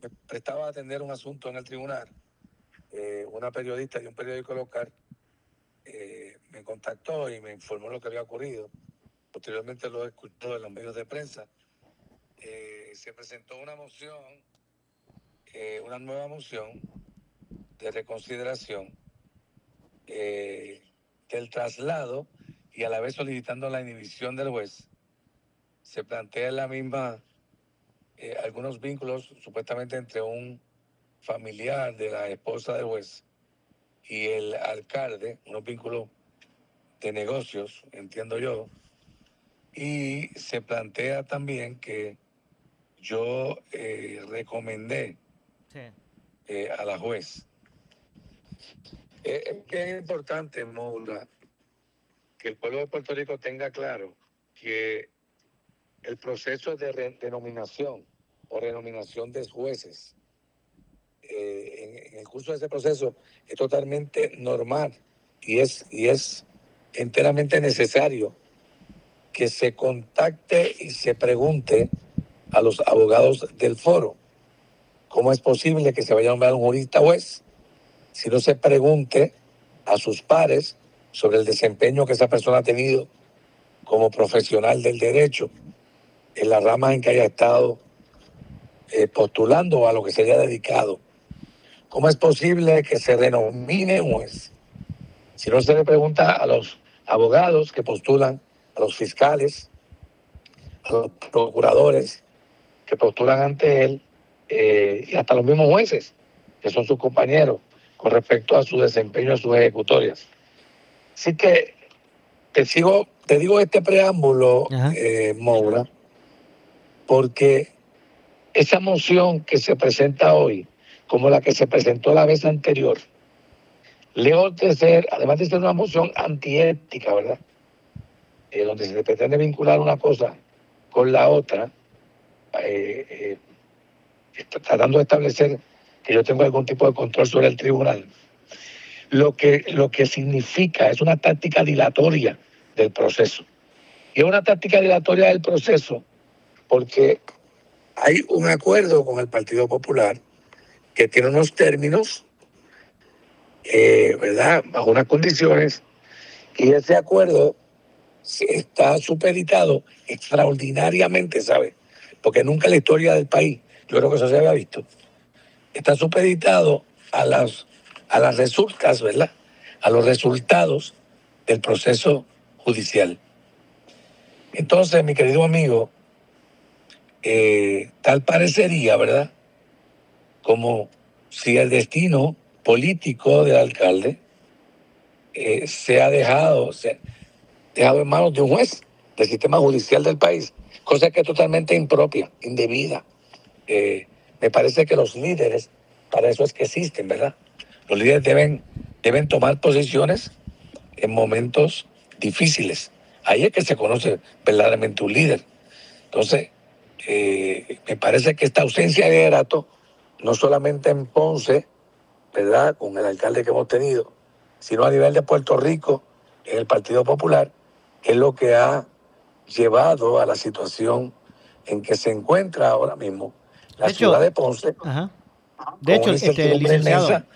me prestaba a atender un asunto en el tribunal, eh, una periodista de un periódico local eh, me contactó y me informó lo que había ocurrido. Posteriormente lo he escuchado en los medios de prensa. Eh, se presentó una moción, eh, una nueva moción de reconsideración eh, del traslado y a la vez solicitando la inhibición del juez. Se plantea la misma eh, algunos vínculos supuestamente entre un familiar de la esposa del juez y el alcalde, unos vínculos de negocios, entiendo yo, y se plantea también que yo eh, recomendé eh, a la juez. Es bien importante, Moura, que el pueblo de Puerto Rico tenga claro que el proceso de denominación o renominación de jueces eh, en, en el curso de ese proceso es totalmente normal y es, y es enteramente necesario que se contacte y se pregunte a los abogados del foro. Cómo es posible que se vaya a nombrar un jurista juez si no se pregunte a sus pares sobre el desempeño que esa persona ha tenido como profesional del derecho en las ramas en que haya estado eh, postulando o a lo que se haya dedicado. ¿Cómo es posible que se denomine un juez? Si no se le pregunta a los abogados que postulan, a los fiscales, a los procuradores que postulan ante él, eh, y hasta los mismos jueces, que son sus compañeros, con respecto a su desempeño en sus ejecutorias. Así que te sigo, te digo este preámbulo, eh, Moura, porque esa moción que se presenta hoy, como la que se presentó la vez anterior, lejos de ser, además de ser una moción antiética, ¿verdad? Eh, donde se pretende vincular una cosa con la otra, eh, eh, tratando de establecer que yo tengo algún tipo de control sobre el tribunal. Lo que, lo que significa es una táctica dilatoria del proceso. Y es una táctica dilatoria del proceso porque hay un acuerdo con el Partido Popular que tiene unos términos, eh, ¿verdad? Bajo unas condiciones, y ese acuerdo está supeditado extraordinariamente, ¿sabe? Porque nunca en la historia del país, yo creo que eso se había visto, está supeditado a las, a las resultas, ¿verdad? A los resultados del proceso judicial. Entonces, mi querido amigo, eh, tal parecería, ¿verdad? Como si el destino político del alcalde eh, se ha dejado, se ha dejado en manos de un juez del sistema judicial del país, cosa que es totalmente impropia, indebida. Eh, me parece que los líderes, para eso es que existen, ¿verdad? Los líderes deben, deben tomar posiciones en momentos difíciles. Ahí es que se conoce verdaderamente un líder. Entonces, eh, me parece que esta ausencia de liderato, no solamente en Ponce, ¿verdad? Con el alcalde que hemos tenido, sino a nivel de Puerto Rico, en el Partido Popular, es lo que ha llevado a la situación en que se encuentra ahora mismo la De hecho, ciudad de Ponce. Ajá. De hecho, este, licenciado, inmensa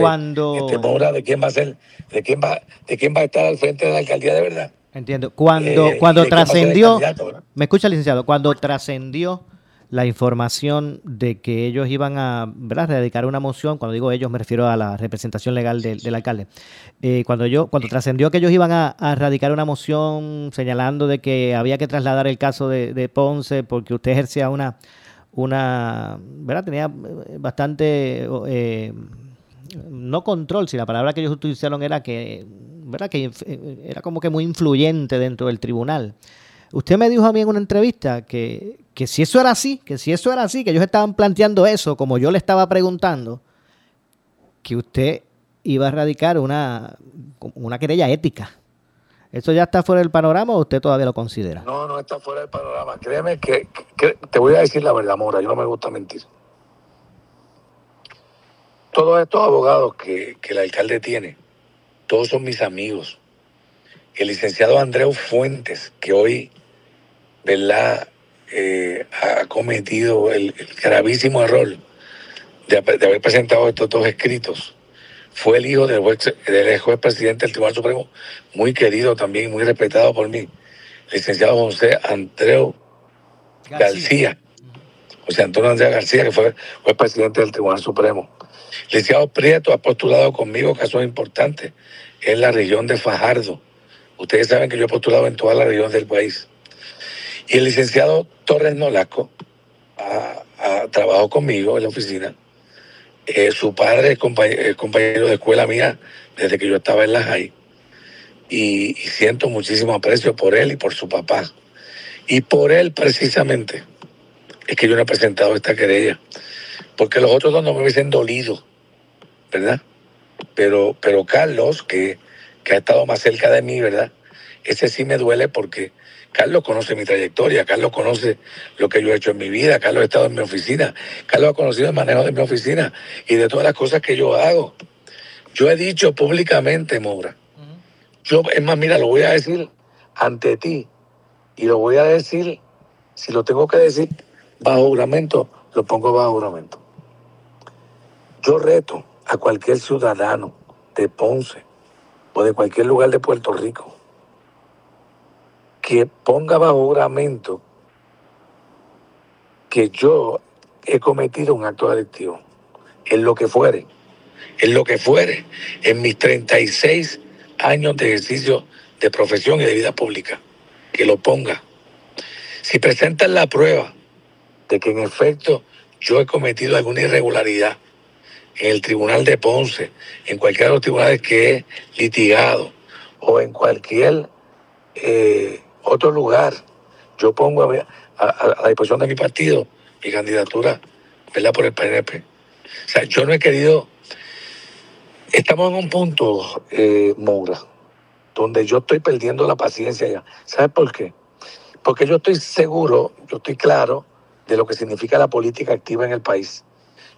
cuando... de quién va a ser, de quién va, de quién va a estar al frente de la alcaldía de verdad. Entiendo. Cuando, Eh, cuando ¿de quién va a ser el trascendió, me escucha licenciado, cuando trascendió la información de que ellos iban a ¿verdad? radicar una moción, cuando digo ellos me refiero a la representación legal del, del alcalde, Eh, cuando yo cuando trascendió que ellos iban a, a radicar una moción señalando de que había que trasladar el caso de, de Ponce porque usted ejercía una, una ¿verdad? Tenía bastante... eh, no control, si la palabra que ellos utilizaron era que, ¿verdad? que eh, era como que muy influyente dentro del tribunal. Usted me dijo a mí en una entrevista que, que si eso era así, que si eso era así, que ellos estaban planteando eso, como yo le estaba preguntando, que usted iba a radicar una, una querella ética. ¿Eso ya está fuera del panorama o usted todavía lo considera? No, no está fuera del panorama. Créeme que, que- te voy a decir la verdad, Mora, yo no me gusta mentir. todos estos abogados que, que el alcalde tiene, todos son mis amigos. El licenciado Andreu Fuentes, que hoy, ¿verdad?, eh, ha cometido el, el gravísimo error de, haber- de haber presentado estos dos escritos. Fue el hijo del juez, del juez presidente del Tribunal Supremo, muy querido también, muy respetado por mí, licenciado José Andreu García. José Antonio Andrea García, que fue juez presidente del Tribunal Supremo. Licenciado Prieto ha postulado conmigo casos importantes en la región de Fajardo. Ustedes saben que yo he postulado en toda la región del país. Y el licenciado Torres Nolasco ha, ha- trabajó conmigo en la oficina. Eh, su padre es compañero, de escuela mía desde que yo estaba en la JAI. Y, y siento muchísimo aprecio por él y por su papá. Y por él precisamente es que yo no he presentado esta querella. Porque los otros dos no me hubiesen dolido, ¿verdad? Pero, pero Carlos, que, que ha estado más cerca de mí, ¿verdad? Ese sí me duele porque Carlos conoce mi trayectoria, Carlos conoce lo que yo he hecho en mi vida, Carlos ha estado en mi oficina, Carlos ha conocido el manejo de mi oficina y de todas las cosas que yo hago. Yo he dicho públicamente, Moura, yo, es más, mira, lo voy a decir ante ti y lo voy a decir, si lo tengo que decir bajo juramento, lo pongo bajo juramento. Yo reto a cualquier ciudadano de Ponce o de cualquier lugar de Puerto Rico que ponga bajo juramento que yo he cometido un acto delictivo, en lo que fuere, en lo que fuere, en mis 36 años de ejercicio de profesión y de vida pública, que lo ponga. Si presentan la prueba de que en efecto yo he cometido alguna irregularidad en el tribunal de Ponce, en cualquiera de los tribunales que he litigado o en cualquier eh, otro lugar, yo pongo a la disposición de mi partido mi candidatura ¿verdad? por el PNP. O sea, yo no he querido... Estamos en un punto, eh, Moura, donde yo estoy perdiendo la paciencia ya. ¿Sabes por qué? Porque yo estoy seguro, yo estoy claro de lo que significa la política activa en el país.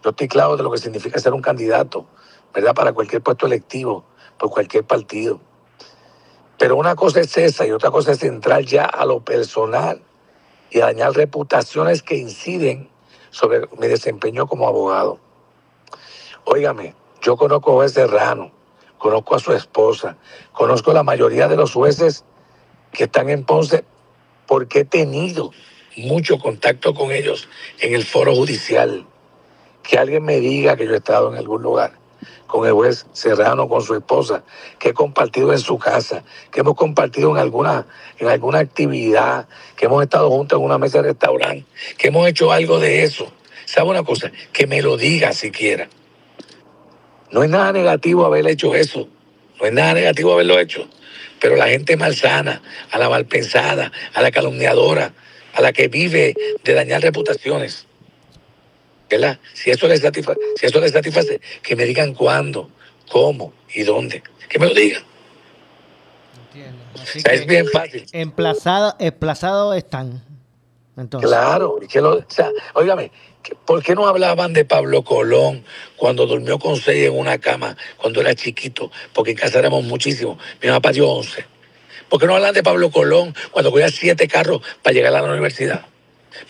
Yo estoy claro de lo que significa ser un candidato, ¿verdad? Para cualquier puesto electivo, por cualquier partido. Pero una cosa es esa y otra cosa es entrar ya a lo personal y dañar reputaciones que inciden sobre mi desempeño como abogado. Óigame, yo conozco a juez Serrano, conozco a su esposa, conozco a la mayoría de los jueces que están en Ponce porque he tenido mucho contacto con ellos en el foro judicial. Que alguien me diga que yo he estado en algún lugar con el juez Serrano, con su esposa, que he compartido en su casa, que hemos compartido en alguna, en alguna actividad, que hemos estado juntos en una mesa de restaurante, que hemos hecho algo de eso. ¿Sabe una cosa? Que me lo diga siquiera. No es nada negativo haber hecho eso. No es nada negativo haberlo hecho. Pero la gente malsana, a la malpensada, a la calumniadora, a la que vive de dañar reputaciones. ¿Verdad? Si eso les satisface, si eso les satisface, que me digan cuándo, cómo y dónde. Que me lo digan. Así O sea, es bien fácil. emplazado, emplazado están. Entonces, Claro, y que lo, o sea, óigame, que- ¿por qué no hablaban de Pablo Colón cuando durmió con seis en una cama cuando era chiquito? Porque en casa éramos muchísimos. Mi papá dio once. ¿Por qué no hablan de Pablo Colón cuando cogía siete carros para llegar a la universidad?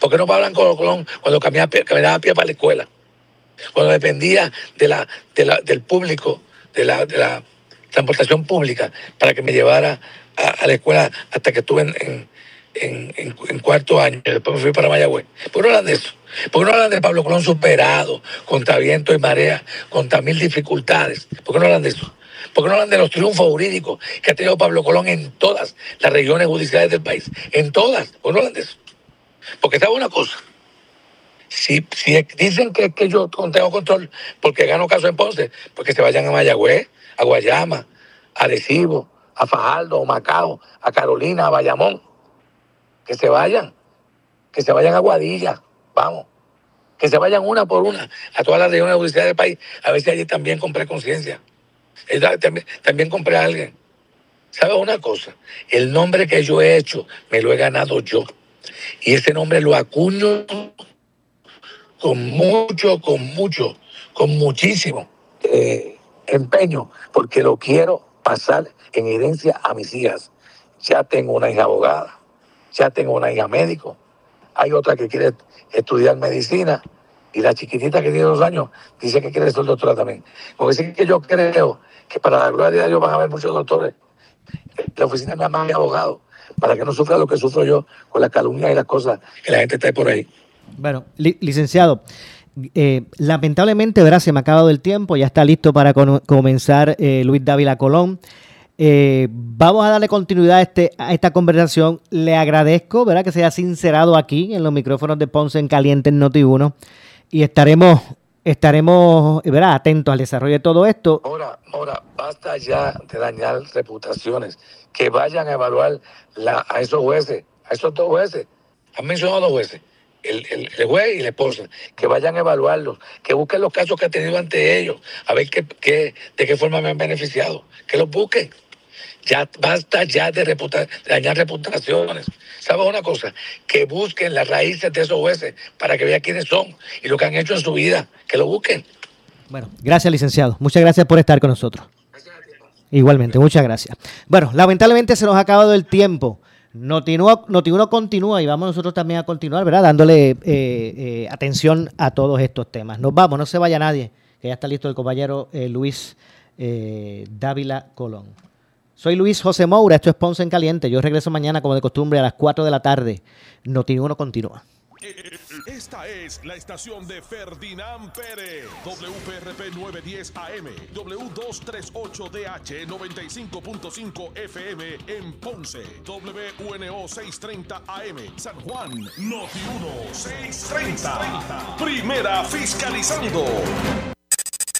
¿Por qué no hablan con Colón cuando caminaba, caminaba a pie para la escuela? Cuando dependía de la, de la- del público, de la, de la transportación pública, para que me llevara a, la escuela hasta que estuve en, en- en- en- cuarto año. Después me fui para Mayagüez. ¿Por qué no hablan de eso? ¿Por qué no hablan de Pablo Colón superado, contra viento y marea, contra mil dificultades? ¿Por qué no hablan de eso? ¿Por qué no hablan de los triunfos jurídicos que ha tenido Pablo Colón en todas las regiones judiciales del país? En todas. ¿Por qué no hablan de eso? Porque sabe una cosa. Si, si dicen que, que yo tengo control porque gano caso en Ponce, pues que se vayan a Mayagüez, a Guayama, a Arecibo, a Fajardo, a Macao, a Carolina, a Bayamón. Que se vayan. Que se vayan a Guadilla. Vamos. Que se vayan una por una a todas las regiones judiciales del país. A ver si allí también compré conciencia. También, también compré a alguien. ¿Sabes una cosa? El nombre que yo he hecho me lo he ganado yo. Y ese nombre lo acuño con mucho, con mucho, con muchísimo eh, empeño porque lo quiero pasar en herencia a mis hijas. Ya tengo una hija abogada, ya tengo una hija médico, hay otra que quiere estudiar medicina y la chiquitita que tiene dos años dice que quiere ser doctora también. Porque sí que yo creo que para la gloria de Dios van a haber muchos doctores. La oficina me más abogado para que no sufra lo que sufro yo con la calumnia y las cosas que la gente está por ahí. Bueno, licenciado, eh, lamentablemente, ¿verdad? Se me ha acabado el tiempo, ya está listo para comenzar eh, Luis Dávila Colón. Eh, vamos a darle continuidad a, este, a esta conversación. Le agradezco, ¿verdad? Que se haya sincerado aquí en los micrófonos de Ponce en Caliente en Noti1 y estaremos, estaremos, ¿verdad? Atentos al desarrollo de todo esto. Ahora, ahora, basta ya de dañar reputaciones. Que vayan a evaluar a esos jueces, a esos dos jueces. Han mencionado dos jueces el, el, juez y la esposa, que vayan a evaluarlos, que busquen los casos que ha tenido ante ellos, a ver qué, qué, de qué forma me han beneficiado, que los busquen. Ya basta ya de, dañar reputaciones. ¿Sabes una cosa? Que busquen las raíces de esos jueces para que vean quiénes son y lo que han hecho en su vida, que lo busquen. Bueno, gracias, licenciado. Muchas gracias por estar con nosotros. Igualmente, muchas gracias. Bueno, lamentablemente se nos ha acabado el tiempo. Noti1 continúa y vamos nosotros también a continuar, ¿verdad? Dándole eh, eh, atención a todos estos temas. Nos vamos, no se vaya nadie, que ya está listo el compañero eh, Luis Dávila Colón. Soy Luis José Moura, esto es Ponce en Caliente. Yo regreso mañana, como de costumbre, a las 4 de la tarde. Noti1 continúa. Esta es la estación de Ferdinand Pérez, WPRP 910 AM, W238DH 95.5 FM en Ponce, WNO 630 AM, San Juan, Noti 1 630. Primera fiscalizando.